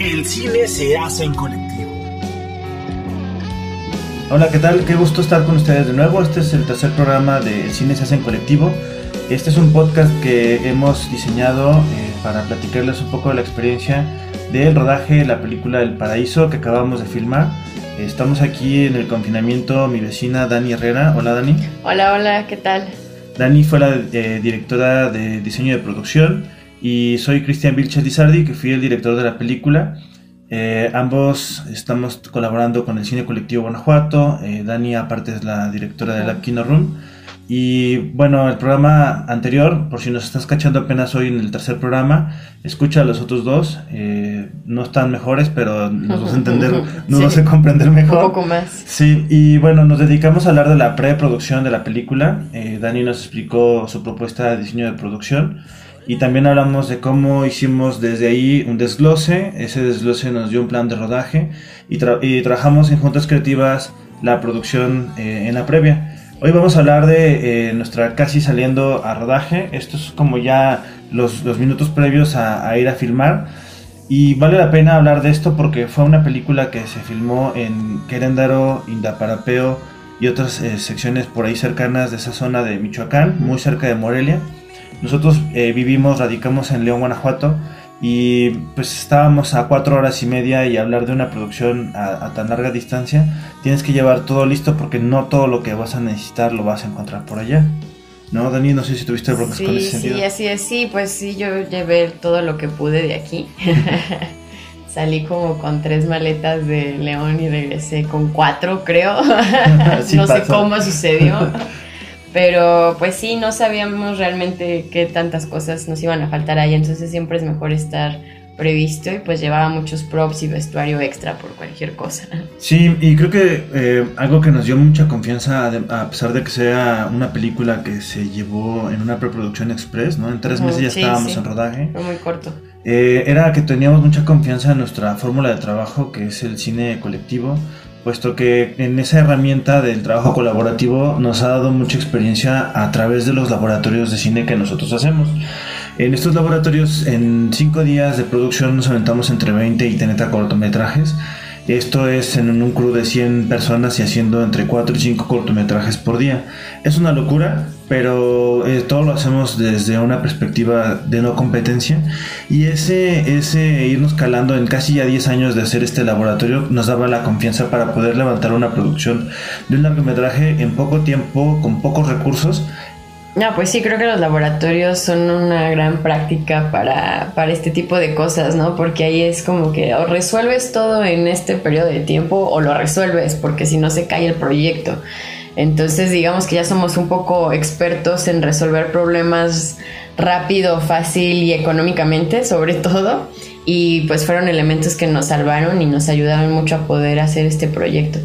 El cine se hace en colectivo. Hola, ¿qué tal? Qué gusto estar con ustedes de nuevo. Este es el tercer programa de El cine se hace en colectivo. Este es un podcast que hemos diseñado eh, para platicarles un poco de la experiencia del rodaje de la película El Paraíso que acabamos de filmar. Estamos aquí en el confinamiento, mi vecina Dani Herrera. Hola Dani. Hola, hola, ¿qué tal? Dani fue la eh, directora de diseño de producción y soy Cristian Vilches Lizardi, que fui el director de la película. Eh, ambos estamos colaborando con el Cine Colectivo Guanajuato. Eh, Dani, aparte, es la directora de la Kino Room. Y bueno, el programa anterior, por si nos estás cachando apenas hoy en el tercer programa, escucha a los otros dos. Eh, no están mejores, pero nos vas a entender, nos vas a comprender mejor. Un poco más. Sí, y bueno, nos dedicamos a hablar de la preproducción de la película. Dani nos explicó su propuesta de diseño de producción. Y también hablamos de cómo hicimos desde ahí un desglose. Ese desglose nos dio un plan de rodaje y, y trabajamos en Juntas Creativas la producción eh, en la previa. Hoy vamos a hablar de eh, nuestra casi saliendo a rodaje. Esto es como ya los, los minutos previos a, a, ir a filmar. Y vale la pena hablar de esto porque fue una película que se filmó en Queréndaro, Indaparapeo y otras eh, secciones por ahí cercanas de esa zona de Michoacán, muy cerca de Morelia. Nosotros eh, vivimos, radicamos en León, Guanajuato, y pues estábamos a cuatro horas y media y hablar de una producción a, tan larga distancia, tienes que llevar todo listo porque no todo lo que vas a necesitar lo vas a encontrar por allá. ¿No, Dani? No sé si tuviste broncas sí, con ese sentido. Sí, así es, sí, pues sí, yo llevé todo lo que pude de aquí. Salí como con tres maletas de León y regresé con cuatro, creo. no sé cómo sucedió. Pero pues sí, no sabíamos realmente qué tantas cosas nos iban a faltar ahí, entonces siempre es mejor estar previsto y pues llevaba muchos props y vestuario extra por cualquier cosa. Sí, y creo que eh, algo que nos dio mucha confianza, a pesar de que sea una película que se llevó en una preproducción express, ¿no? En tres meses ya estábamos en rodaje. Fue muy corto. Eh, era que teníamos mucha confianza en nuestra fórmula de trabajo, que es el cine colectivo puesto que en esa herramienta del trabajo colaborativo nos ha dado mucha experiencia a través de los laboratorios de cine que nosotros hacemos. En estos laboratorios, en cinco días de producción, nos aventamos entre 20 y 30 cortometrajes. Esto es en un crew de 100 personas y haciendo entre 4 y 5 cortometrajes por día. Es una locura, pero eh, todo lo hacemos desde una perspectiva de no competencia y ese, ese irnos calando en casi ya 10 años de hacer este laboratorio nos daba la confianza para poder levantar una producción de un largometraje en poco tiempo, con pocos recursos no, pues sí, creo que los laboratorios son una gran práctica para, para, este tipo de cosas, ¿no? Porque ahí es como que o resuelves todo en este periodo de tiempo o lo resuelves, porque si no se cae el proyecto. Entonces, digamos que ya somos un poco expertos en resolver problemas rápido, fácil y económicamente, sobre todo. Y pues fueron elementos que nos salvaron y nos ayudaron mucho a poder hacer este proyecto.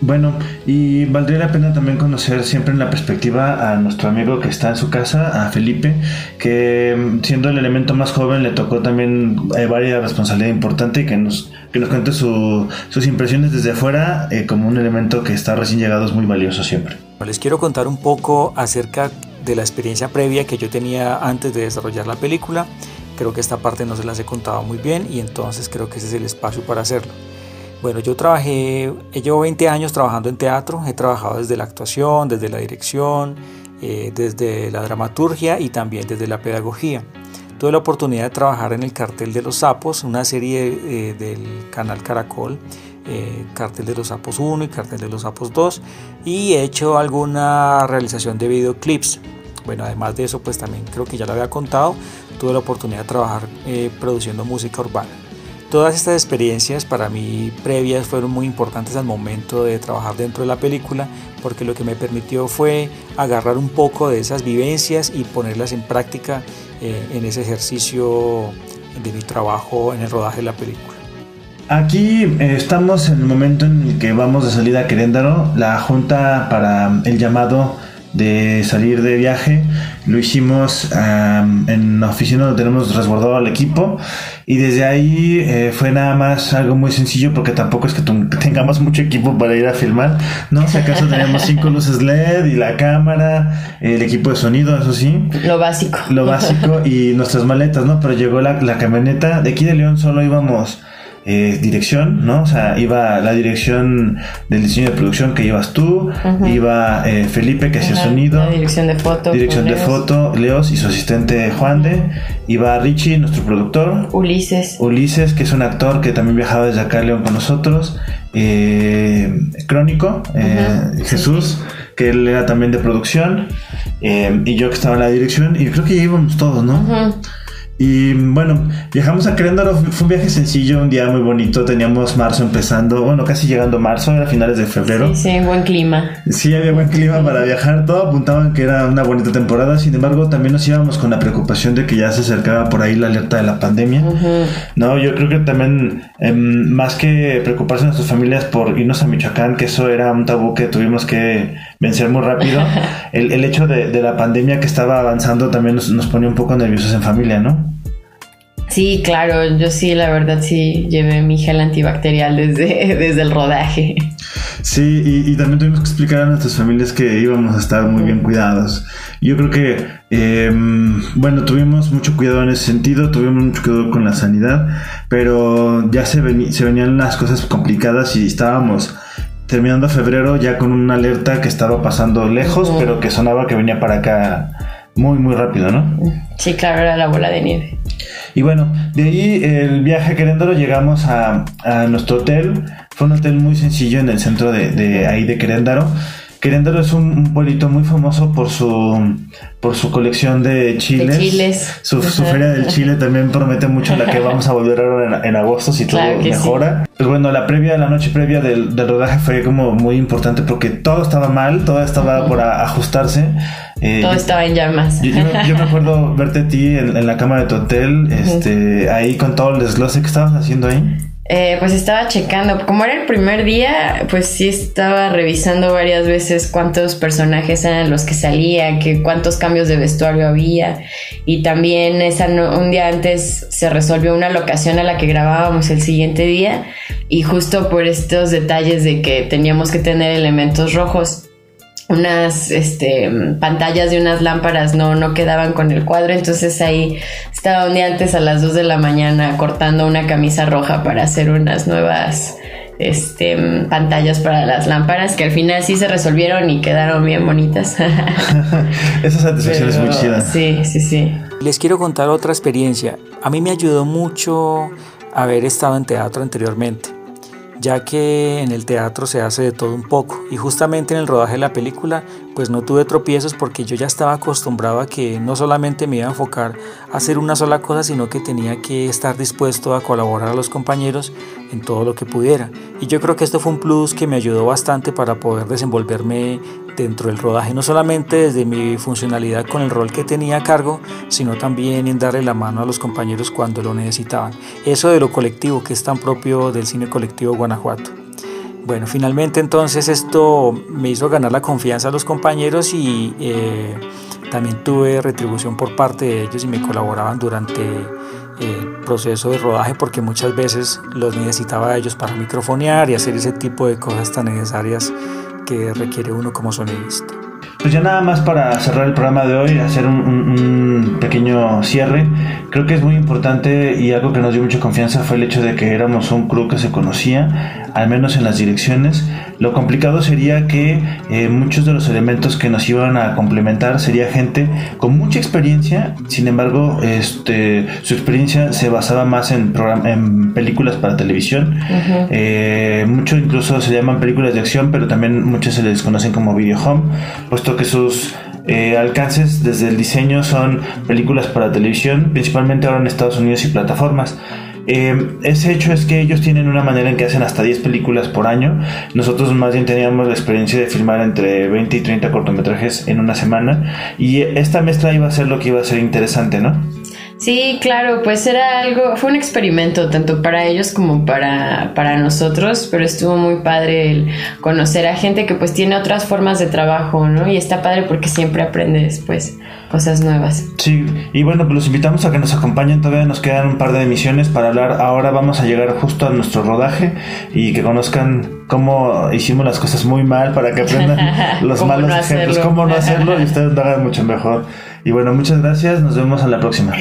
Bueno, y valdría la pena también conocer siempre en la perspectiva a nuestro amigo que está en su casa, a Felipe, que mm, siendo el elemento más joven le tocó también eh, varias responsabilidad importante y que nos, que nos cuente sus impresiones desde afuera eh, como un elemento que está recién llegado es muy valioso siempre. Les quiero contar un poco acerca de la experiencia previa que yo tenía antes de desarrollar la película. Creo que esta parte no se las he contado muy bien y entonces creo que ese es el espacio para hacerlo. Bueno, yo trabajé, llevo 20 años trabajando en teatro, he trabajado desde la actuación, desde la dirección, eh, desde la dramaturgia y también desde la pedagogía. Tuve la oportunidad de trabajar en el Cartel de los Sapos, una serie eh, del canal Caracol, eh, Cartel de los Sapos 1 y Cartel de los Sapos 2, y he hecho alguna realización de videoclips. Bueno, además de eso, pues también creo que ya lo había contado, tuve la oportunidad de trabajar produciendo música urbana. Todas estas experiencias para mí previas fueron muy importantes al momento de trabajar dentro de la película porque lo que me permitió fue agarrar un poco de esas vivencias y ponerlas en práctica eh, en ese ejercicio de mi trabajo en el rodaje de la película. Aquí eh, estamos en el momento en el que vamos de salida a Queréndaro. La junta para el llamado de salir de viaje. Lo hicimos en la oficina donde tenemos resguardado al equipo y desde ahí eh, fue nada más algo muy sencillo porque tampoco es que tengamos mucho equipo para ir a filmar, ¿no? Si acaso teníamos cinco luces LED y la cámara, el equipo de sonido, eso sí. Lo básico. Lo básico y nuestras maletas, ¿no? Pero llegó la, la camioneta. De aquí de León solo íbamos eh, dirección, ¿no? O sea, iba la dirección del diseño de producción que llevas tú, iba eh, Felipe que hacía sonido, La dirección de foto. dirección de Leos. foto, Leos y su asistente Juan de, iba Richie, nuestro productor, Ulises. Ulises, que es un actor que también viajaba desde acá a León con nosotros. eh, Crónico, Jesús, que él era también de producción. y yo que estaba en la dirección. Y creo que ya íbamos todos, ¿no? Y bueno, viajamos a Querétaro. Fue un viaje sencillo, un día muy bonito. Teníamos marzo empezando, bueno, casi llegando marzo, era finales de febrero. Sí, sí, buen clima. Sí, había buen clima para viajar. Todo apuntaban que era una bonita temporada. Sin embargo, también nos íbamos con la preocupación de que ya se acercaba por ahí la alerta de la pandemia. No, yo creo que también, em, más que preocuparse nuestras familias por irnos a Michoacán, que eso era un tabú que tuvimos que vencer muy rápido, el, el hecho de, de la pandemia que estaba avanzando también nos, nos ponía un poco nerviosos en familia, ¿no? Sí, claro, yo sí, la verdad sí llevé mi gel antibacterial desde, desde el rodaje. Sí, y, y también tuvimos que explicar a nuestras familias que íbamos a estar muy bien cuidados. Yo creo que, em, bueno, tuvimos mucho cuidado en ese sentido, tuvimos mucho cuidado con la sanidad, pero ya se, veni- se venían las cosas complicadas y estábamos terminando febrero ya con una alerta que estaba pasando lejos, pero que sonaba que venía para acá muy, muy rápido, ¿no? Sí, claro, era la bola de nieve. Y bueno, de ahí el viaje a Querétaro llegamos a, a nuestro hotel. Fue un hotel muy sencillo en el centro de, de ahí de Querétaro. Querétaro es un, un pueblito muy famoso por su por su colección de chiles. chiles. Su, su feria del chile también promete mucho la que vamos a volver ahora en, en agosto si todo Claro mejora. Pues bueno, la previa, la noche previa del, del rodaje fue como muy importante porque todo estaba mal, todo estaba por a- ajustarse. Eh, Todo yo- estaba en llamas. yo, yo me- yo me acuerdo verte a ti en, en la cama de tu hotel, este, ahí con todo el desglose que estabas haciendo ahí. Eh, pues estaba checando, como era el primer día, pues sí estaba revisando varias veces cuántos personajes eran los que salían, que cuántos cambios de vestuario había. Y también esa no- un día antes se resolvió una locación a la que grabábamos el siguiente día y justo por estos detalles de que teníamos que tener elementos rojos unas este, pantallas de unas lámparas no, no quedaban con el cuadro, entonces ahí estaba un día antes a las 2 de la mañana cortando una camisa roja para hacer unas nuevas este, pantallas para las lámparas que al final sí se resolvieron y quedaron bien bonitas. Esa satisfacción es muy chida. Sí, sí, sí. Les quiero contar otra experiencia. A mí me ayudó mucho haber estado en teatro anteriormente, ya que en el teatro se hace de todo un poco y justamente en el rodaje de la película pues no tuve tropiezos porque yo ya estaba acostumbrado a que no solamente me iba a enfocar a hacer una sola cosa, sino que tenía que estar dispuesto a colaborar a los compañeros en todo lo que pudiera. Y yo creo que esto fue un plus que me ayudó bastante para poder desenvolverme dentro del rodaje, no solamente desde mi funcionalidad con el rol que tenía a cargo, sino también en darle la mano a los compañeros cuando lo necesitaban. Eso de lo colectivo, que es tan propio del cine colectivo Guanajuato. Bueno, finalmente entonces esto me hizo ganar la confianza a los compañeros y eh, también tuve retribución por parte de ellos y me colaboraban durante el proceso de rodaje porque muchas veces los necesitaba a ellos para microfonear y hacer ese tipo de cosas tan necesarias que requiere uno como sonidista. Pues ya nada más para cerrar el programa de hoy, hacer un, un- un pequeño cierre. Creo que es muy importante y algo que nos dio mucha confianza fue el hecho de que éramos un crew que se conocía, al menos en las direcciones. Lo complicado sería que eh, muchos de los elementos que nos iban a complementar sería gente con mucha experiencia, sin embargo, este, su experiencia se basaba más en, en películas para televisión. Eh, mucho incluso se llaman películas de acción, pero también muchos se les conocen como video home, puesto que sus eh, alcances desde el diseño son películas para televisión, principalmente ahora en Estados Unidos y plataformas. Eh, ese hecho es que ellos tienen una manera en que hacen hasta 10 películas por año. Nosotros más bien teníamos la experiencia de filmar entre 20 y 30 cortometrajes en una semana. Y esta mezcla iba a ser lo que iba a ser interesante, ¿no? Sí, claro, pues era algo, fue un experimento tanto para ellos como para, para nosotros, pero estuvo muy padre el conocer a gente que pues tiene otras formas de trabajo, ¿no? Y está padre porque siempre aprendes pues cosas nuevas. Sí, y bueno, pues los invitamos a que nos acompañen. Todavía nos quedan un par de emisiones para hablar. Ahora vamos a llegar justo a nuestro rodaje y que conozcan cómo hicimos las cosas muy mal para que aprendan los malos no ejemplos, cómo no hacerlo y ustedes lo hagan mucho mejor. Y bueno, muchas gracias. Nos vemos a la próxima.